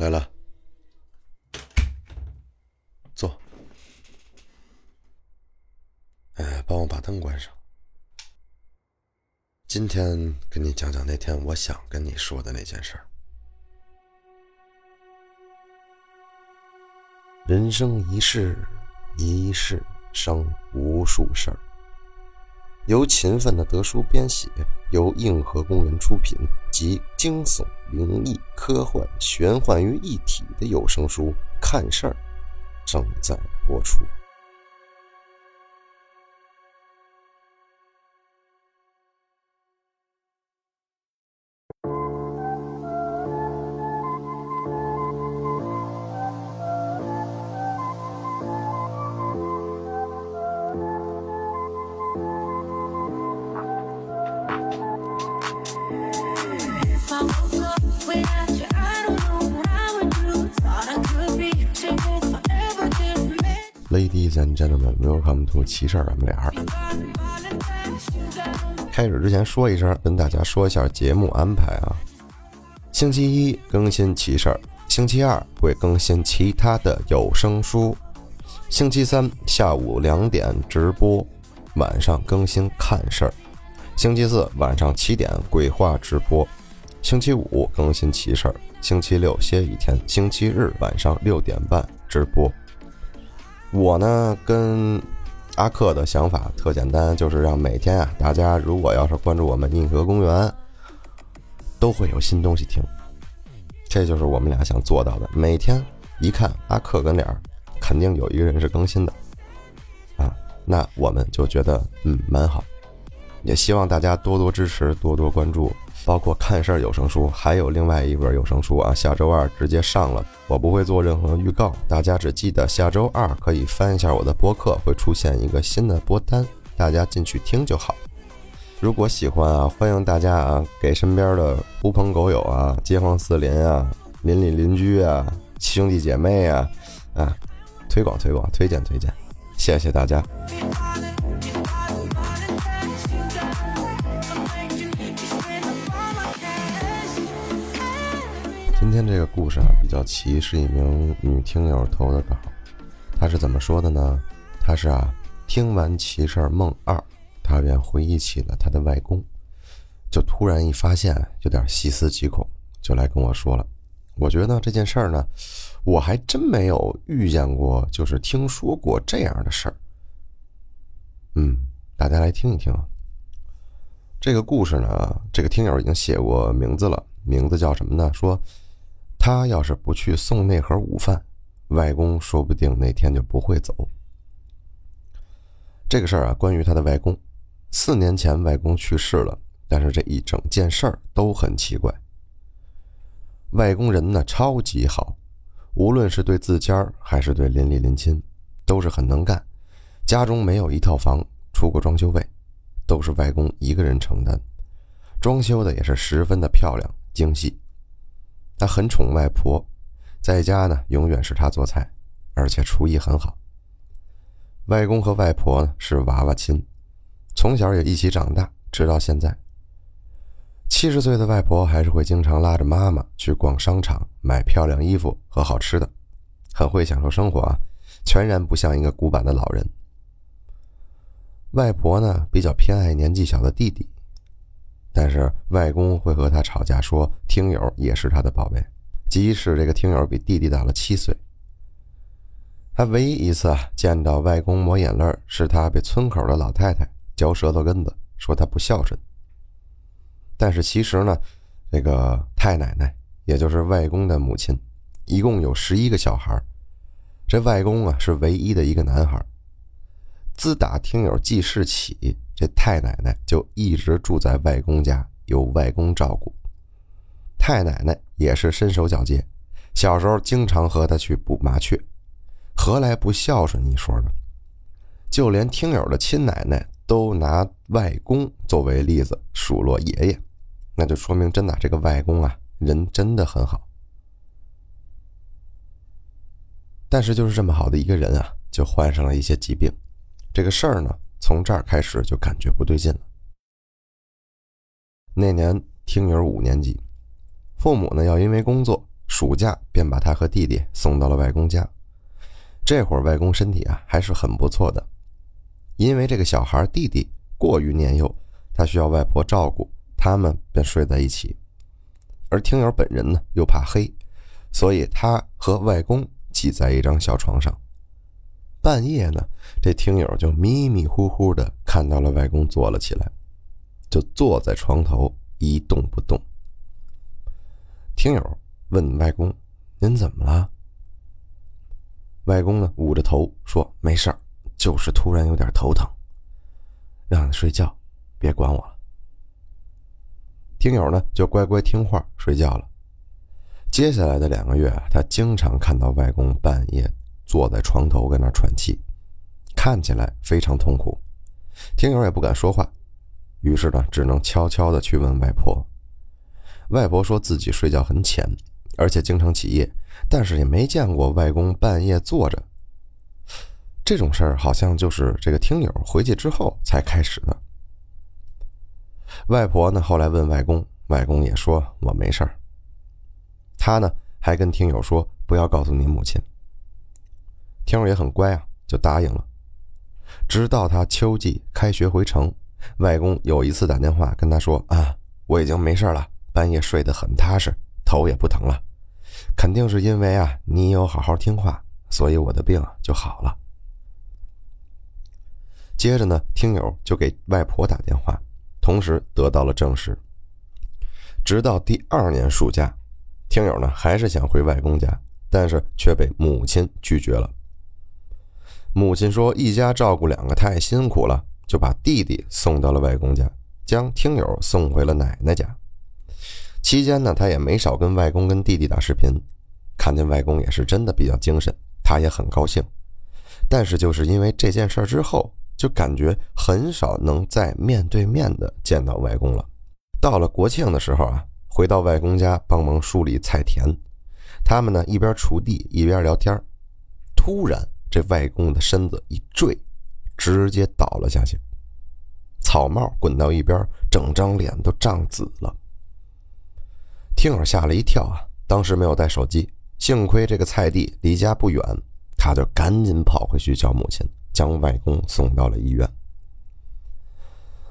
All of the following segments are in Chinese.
来了，坐。哎，帮我把灯关上。今天跟你讲讲那天我想跟你说的那件事儿。人生一世，一世生无数事儿。由勤奋的德叔编写，由硬核公园出品，集惊悚、灵异、科幻、玄幻于一体的有声书《看事儿》，正在播出。Ladies and gentlemen, welcome to 骑事儿，我们俩。开始之前说一声，跟大家说一下节目安排啊。星期一更新骑事儿，星期二会更新其他的有声书，星期三下午两点直播，晚上更新看事儿，星期四晚上七点鬼话直播，星期五更新骑事儿，星期六歇一天，星期日晚上六点半直播。我呢，跟阿克的想法特简单，就是让每天啊，大家如果要是关注我们硬核公园，都会有新东西听。这就是我们俩想做到的。每天一看阿克跟脸儿，肯定有一个人是更新的啊，那我们就觉得嗯蛮好。也希望大家多多支持，多多关注。包括看事儿有声书，还有另外一本有声书啊，下周二直接上了。我不会做任何预告，大家只记得下周二可以翻一下我的播客，会出现一个新的播单，大家进去听就好。如果喜欢啊，欢迎大家啊，给身边的狐朋狗友啊、街坊四邻啊、邻里邻居啊、兄弟姐妹啊啊，推广推广，推荐推荐，谢谢大家。天这个故事啊比较奇，是一名女听友投的稿。她是怎么说的呢？她是啊，听完奇事儿梦二，她便回忆起了她的外公，就突然一发现有点细思极恐，就来跟我说了。我觉得这件事儿呢，我还真没有遇见过，就是听说过这样的事儿。嗯，大家来听一听啊。这个故事呢，这个听友已经写过名字了，名字叫什么呢？说。他要是不去送那盒午饭，外公说不定那天就不会走。这个事儿啊，关于他的外公，四年前外公去世了，但是这一整件事儿都很奇怪。外公人呢超级好，无论是对自家还是对邻里邻亲，都是很能干。家中没有一套房出过装修费，都是外公一个人承担，装修的也是十分的漂亮精细。他很宠外婆，在家呢永远是他做菜，而且厨艺很好。外公和外婆呢是娃娃亲，从小也一起长大，直到现在。七十岁的外婆还是会经常拉着妈妈去逛商场，买漂亮衣服和好吃的，很会享受生活啊，全然不像一个古板的老人。外婆呢比较偏爱年纪小的弟弟。但是外公会和他吵架，说听友也是他的宝贝，即使这个听友比弟弟大了七岁。他唯一一次啊见到外公抹眼泪，是他被村口的老太太嚼舌头根子，说他不孝顺。但是其实呢，这个太奶奶，也就是外公的母亲，一共有十一个小孩，这外公啊是唯一的一个男孩。自打听友记事起。这太奶奶就一直住在外公家，由外公照顾。太奶奶也是身手矫健，小时候经常和他去捕麻雀，何来不孝顺？你说呢？就连听友的亲奶奶都拿外公作为例子数落爷爷，那就说明真的这个外公啊，人真的很好。但是就是这么好的一个人啊，就患上了一些疾病。这个事儿呢？从这儿开始就感觉不对劲了。那年听友五年级，父母呢要因为工作暑假便把他和弟弟送到了外公家。这会儿外公身体啊还是很不错的，因为这个小孩弟弟过于年幼，他需要外婆照顾，他们便睡在一起。而听友本人呢又怕黑，所以他和外公挤在一张小床上。半夜呢，这听友就迷迷糊糊的看到了外公坐了起来，就坐在床头一动不动。听友问外公：“您怎么了？”外公呢捂着头说：“没事儿，就是突然有点头疼。”让你睡觉，别管我了。听友呢就乖乖听话睡觉了。接下来的两个月，他经常看到外公半夜坐在床头跟那喘气，看起来非常痛苦。听友也不敢说话，于是呢只能悄悄的去问外婆。外婆说自己睡觉很浅，而且经常起夜，但是也没见过外公半夜坐着。这种事儿好像就是这个听友回去之后才开始的。外婆呢？后来问外公，外公也说我没事儿。他呢还跟听友说不要告诉你母亲。听友也很乖啊，就答应了。直到他秋季开学回城，外公有一次打电话跟他说啊，我已经没事了，半夜睡得很踏实，头也不疼了，肯定是因为啊你有好好听话，所以我的病就好了。接着呢，听友就给外婆打电话。同时得到了证实。直到第二年暑假，听友呢还是想回外公家，但是却被母亲拒绝了。母亲说：“一家照顾两个太辛苦了，就把弟弟送到了外公家，将听友送回了奶奶家。期间呢，他也没少跟外公跟弟弟打视频，看见外公也是真的比较精神，他也很高兴。但是就是因为这件事之后。”就感觉很少能再面对面的见到外公了。到了国庆的时候啊，回到外公家帮忙梳理菜田，他们呢一边锄地一边聊天。突然，这外公的身子一坠，直接倒了下去，草帽滚到一边，整张脸都涨紫了。听友吓了一跳啊，当时没有带手机，幸亏这个菜地离家不远，他就赶紧跑回去叫母亲。将外公送到了医院。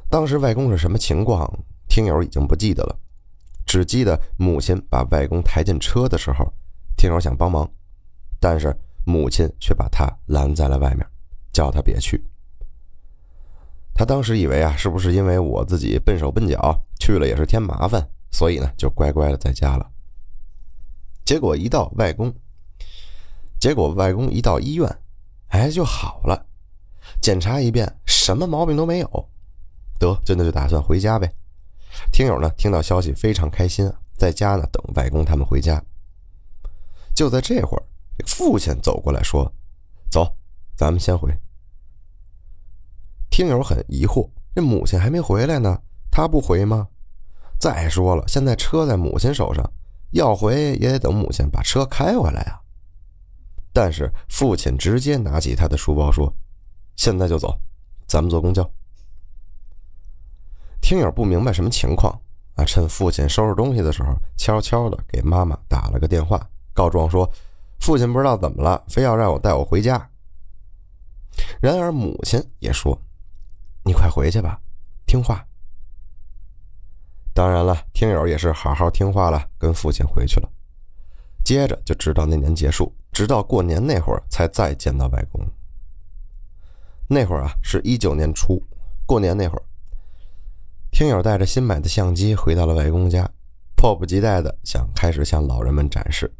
当时外公是什么情况？听友已经不记得了，只记得母亲把外公抬进车的时候，听友想帮忙，但是母亲却把他拦在了外面，叫他别去。他当时以为啊，是不是因为我自己笨手笨脚，去了也是添麻烦，所以呢就乖乖的在家了。结果一到外公，结果外公一到医院，哎就好了。检查一遍，什么毛病都没有，得，真的就打算回家呗。听友呢，听到消息非常开心，在家呢等外公他们回家。就在这会儿，父亲走过来说：“走，咱们先回。”听友很疑惑，这母亲还没回来呢，他不回吗？再说了，现在车在母亲手上，要回也得等母亲把车开回来呀。但是父亲直接拿起他的书包说。现在就走，咱们坐公交。听友不明白什么情况啊，趁父亲收拾东西的时候，悄悄的给妈妈打了个电话，告状说父亲不知道怎么了，非要让我带我回家。然而母亲也说：“你快回去吧，听话。”当然了，听友也是好好听话了，跟父亲回去了。接着就直到那年结束，直到过年那会儿才再见到外公。那会儿啊，是一九年初，过年那会儿，听友带着新买的相机回到了外公家，迫不及待的想开始向老人们展示，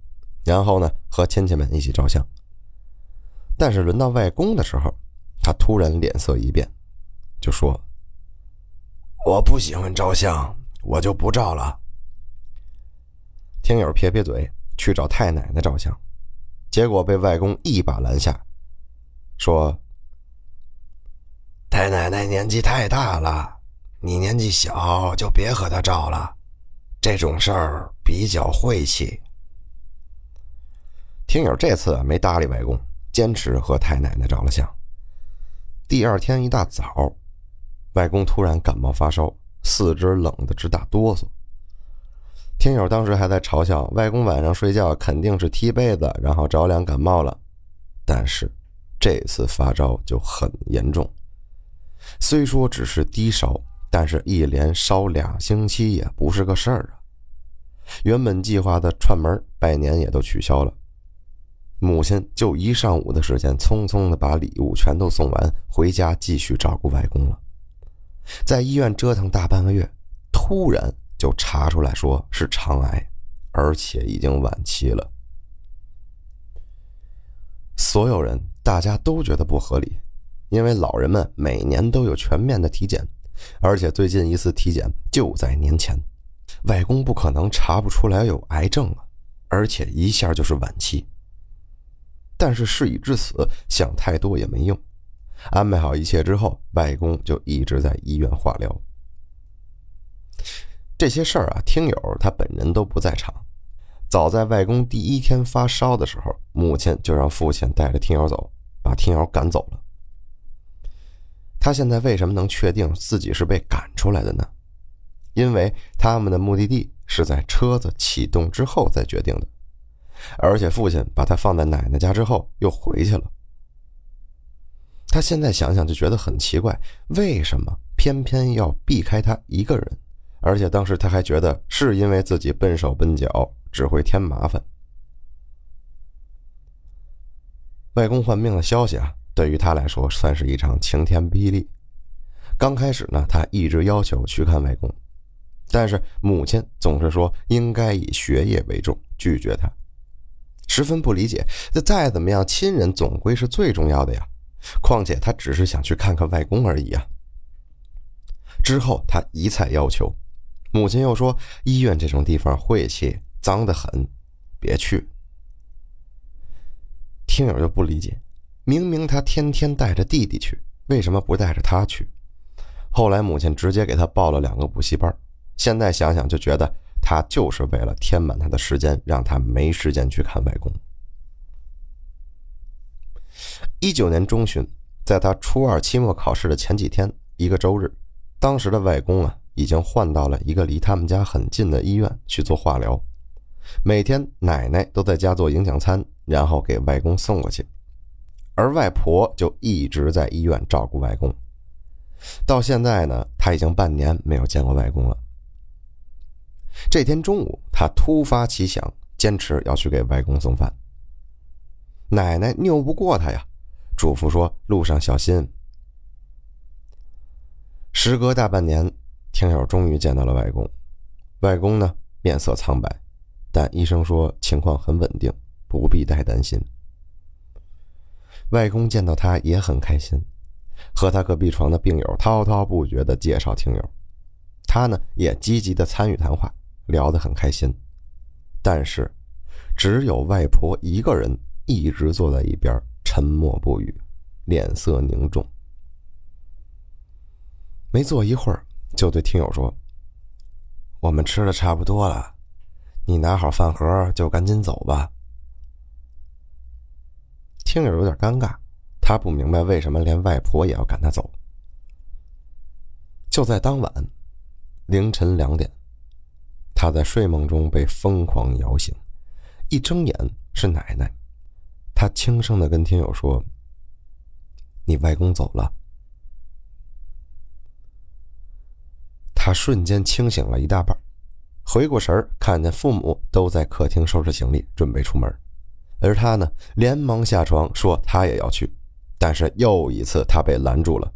然后呢，和亲戚们一起照相。但是轮到外公的时候，他突然脸色一变，就说：“我不喜欢照相，我就不照了。”听友撇撇嘴，去找太奶奶照相，结果被外公一把拦下，说。太奶奶年纪太大了，你年纪小就别和她照了，这种事儿比较晦气。听友这次没搭理外公，坚持和太奶奶照了相。第二天一大早，外公突然感冒发烧，四肢冷得直打哆嗦。听友当时还在嘲笑外公晚上睡觉肯定是踢被子，然后着凉感冒了。但是这次发烧就很严重，虽说只是低烧，但是一连烧俩星期也不是个事儿啊。原本计划的串门拜年也都取消了。母亲就一上午的时间，匆匆的把礼物全都送完，回家继续照顾外公了。在医院折腾大半个月，突然就查出来说是肠癌，而且已经晚期了。所有人大家都觉得不合理，因为老人们每年都有全面的体检，而且最近一次体检就在年前，外公不可能查不出来有癌症啊，而且一下就是晚期。但是事已至此，想太多也没用。安排好一切之后，外公就一直在医院化疗。这些事儿啊，听友他本人都不在场。早在外公第一天发烧的时候，母亲就让父亲带着听友走，把听友赶走了。他现在为什么能确定自己是被赶出来的呢？因为他们的目的地是在车子启动之后再决定的。而且父亲把他放在奶奶家之后又回去了。他现在想想就觉得很奇怪，为什么偏偏要避开他一个人？而且当时他还觉得是因为自己笨手笨脚，只会添麻烦。外公患病的消息啊，对于他来说算是一场晴天霹雳。刚开始呢，他一直要求去看外公，但是母亲总是说应该以学业为重，拒绝他。十分不理解，这再怎么样，亲人总归是最重要的呀。况且他只是想去看看外公而已啊。之后他一再要求，母亲又说医院这种地方晦气，脏得很，别去。听友就不理解，明明他天天带着弟弟去，为什么不带着他去？后来母亲直接给他报了两个补习班，现在想想就觉得。他就是为了填满他的时间，让他没时间去看外公。一九年中旬，在他初二期末考试的前几天，一个周日，当时的外公啊，已经换到了一个离他们家很近的医院去做化疗。每天奶奶都在家做营养餐，然后给外公送过去，而外婆就一直在医院照顾外公。到现在呢，他已经半年没有见过外公了。这天中午，他突发奇想，坚持要去给外公送饭。奶奶拗不过他呀，嘱咐说：“路上小心。”时隔大半年，听友终于见到了外公。外公呢，面色苍白，但医生说情况很稳定，不必太担心。外公见到他也很开心，和他隔壁床的病友滔滔不绝地介绍听友，他呢也积极地参与谈话。聊得很开心，但是只有外婆一个人一直坐在一边沉默不语，脸色凝重。没坐一会儿，就对听友说：“我们吃的差不多了，你拿好饭盒就赶紧走吧。”听友有点尴尬，他不明白为什么连外婆也要赶他走。就在当晚凌晨两点。他在睡梦中被疯狂摇醒，一睁眼是奶奶。他轻声的跟听友说：“你外公走了。”他瞬间清醒了一大半，回过神儿，看见父母都在客厅收拾行李，准备出门，而他呢，连忙下床说他也要去，但是又一次他被拦住了。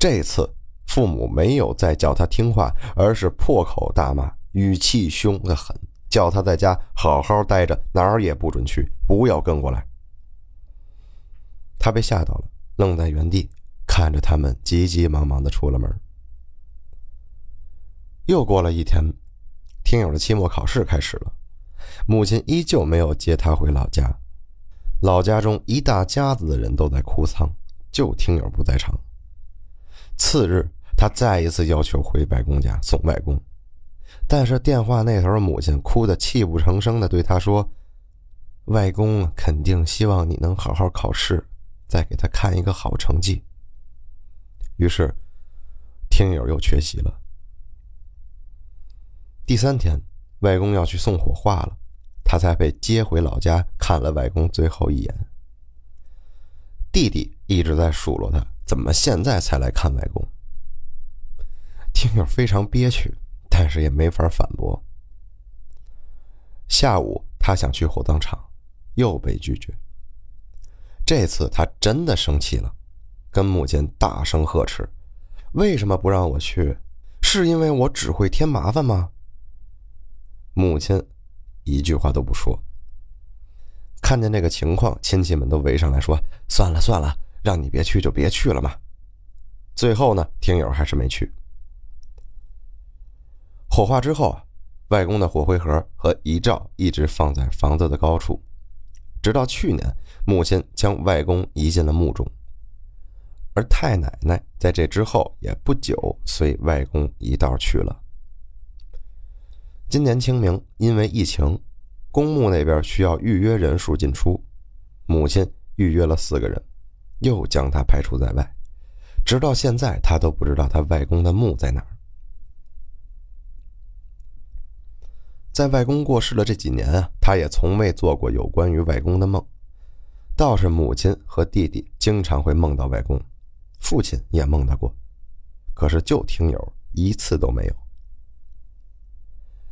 这次父母没有再叫他听话，而是破口大骂。语气凶得很，叫他在家好好待着，哪儿也不准去，不要跟过来。他被吓到了，愣在原地，看着他们急急忙忙的出了门。又过了一天，听友的期末考试开始了，母亲依旧没有接他回老家。老家中一大家子的人都在哭丧，就听友不在场。次日，他再一次要求回外公家送外公。但是电话那头，母亲哭得泣不成声的对他说：“外公肯定希望你能好好考试，再给他看一个好成绩。”于是，听友又缺席了。第三天，外公要去送火化了，他才被接回老家看了外公最后一眼。弟弟一直在数落他，怎么现在才来看外公？听友非常憋屈，但是也没法反驳。下午他想去火葬场，又被拒绝。这次他真的生气了，跟母亲大声呵斥：“为什么不让我去？是因为我只会添麻烦吗？”母亲一句话都不说。看见这个情况，亲戚们都围上来说：“算了算了，让你别去就别去了嘛。”最后呢，听友还是没去。火化之后啊，外公的火灰盒和遗照一直放在房子的高处，直到去年，母亲将外公移进了墓中，而太奶奶在这之后也不久随外公一道去了。今年清明，因为疫情，公墓那边需要预约人数进出，母亲预约了四个人，又将他排除在外，直到现在，他都不知道他外公的墓在哪儿。在外公过世的这几年啊，他也从未做过有关于外公的梦，倒是母亲和弟弟经常会梦到外公，父亲也梦到过，可是就听友一次都没有。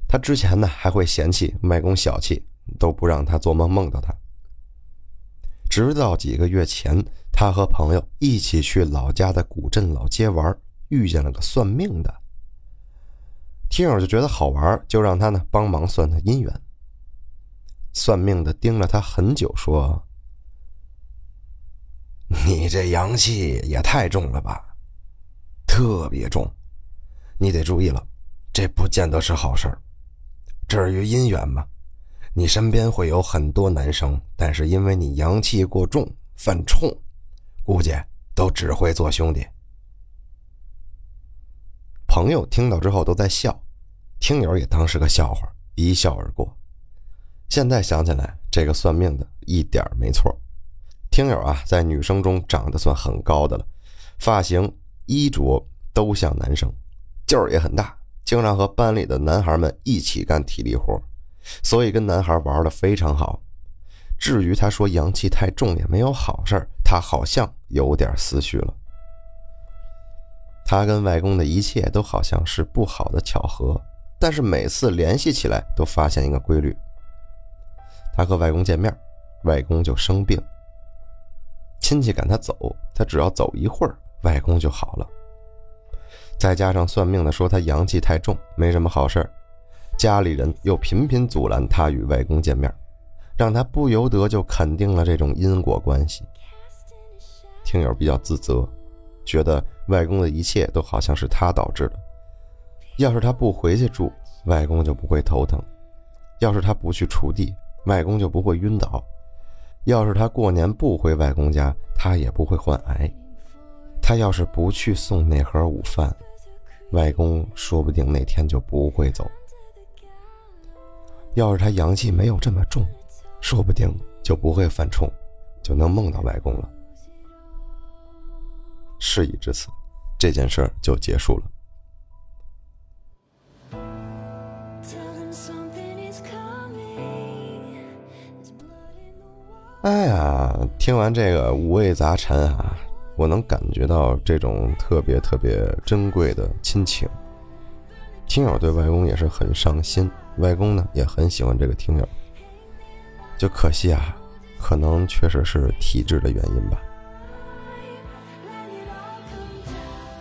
他之前呢还会嫌弃外公小气，都不让他做梦梦到他。直到几个月前，他和朋友一起去老家的古镇老街玩，遇见了个算命的。听友就觉得好玩，就让他呢帮忙算他姻缘。算命的盯了他很久，说：“你这阳气也太重了吧，特别重，你得注意了，这不见得是好事儿。”至于姻缘嘛，你身边会有很多男生，但是因为你阳气过重，犯冲，估计都只会做兄弟。朋友听到之后都在笑，听友也当是个笑话，一笑而过。现在想起来，这个算命的一点没错。听友啊，在女生中长得算很高的了，发型、衣着都像男生，劲儿也很大。经常和班里的男孩们一起干体力活，所以跟男孩玩的非常好。至于他说阳气太重也没有好事他好像有点思绪了。他跟外公的一切都好像是不好的巧合，但是每次联系起来都发现一个规律：他和外公见面，外公就生病。亲戚赶他走，他只要走一会儿，外公就好了。再加上算命的说他阳气太重，没什么好事儿家里人又频频阻拦他与外公见面，让他不由得就肯定了这种因果关系。听友比较自责，觉得外公的一切都好像是他导致的。要是他不回去住，外公就不会头疼；要是他不去锄地，外公就不会晕倒；要是他过年不回外公家，他也不会患癌。他要是不去送那盒午饭，外公说不定那天就不会走。要是他阳气没有这么重，说不定就不会犯冲，就能梦到外公了。事已至此，这件事儿就结束了。哎呀，听完这个五味杂陈啊！我能感觉到这种特别特别珍贵的亲情。听友对外公也是很上心，外公呢也很喜欢这个听友。就可惜啊，可能确实是体质的原因吧。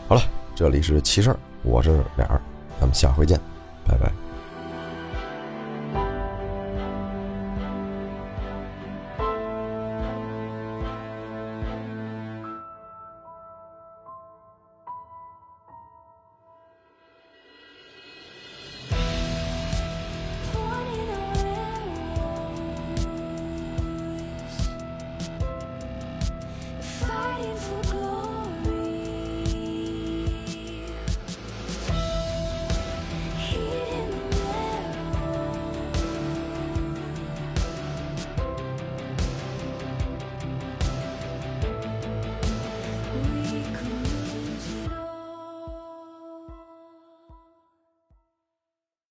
好了，这里是奇事儿，我是脸儿，咱们下回见，拜拜。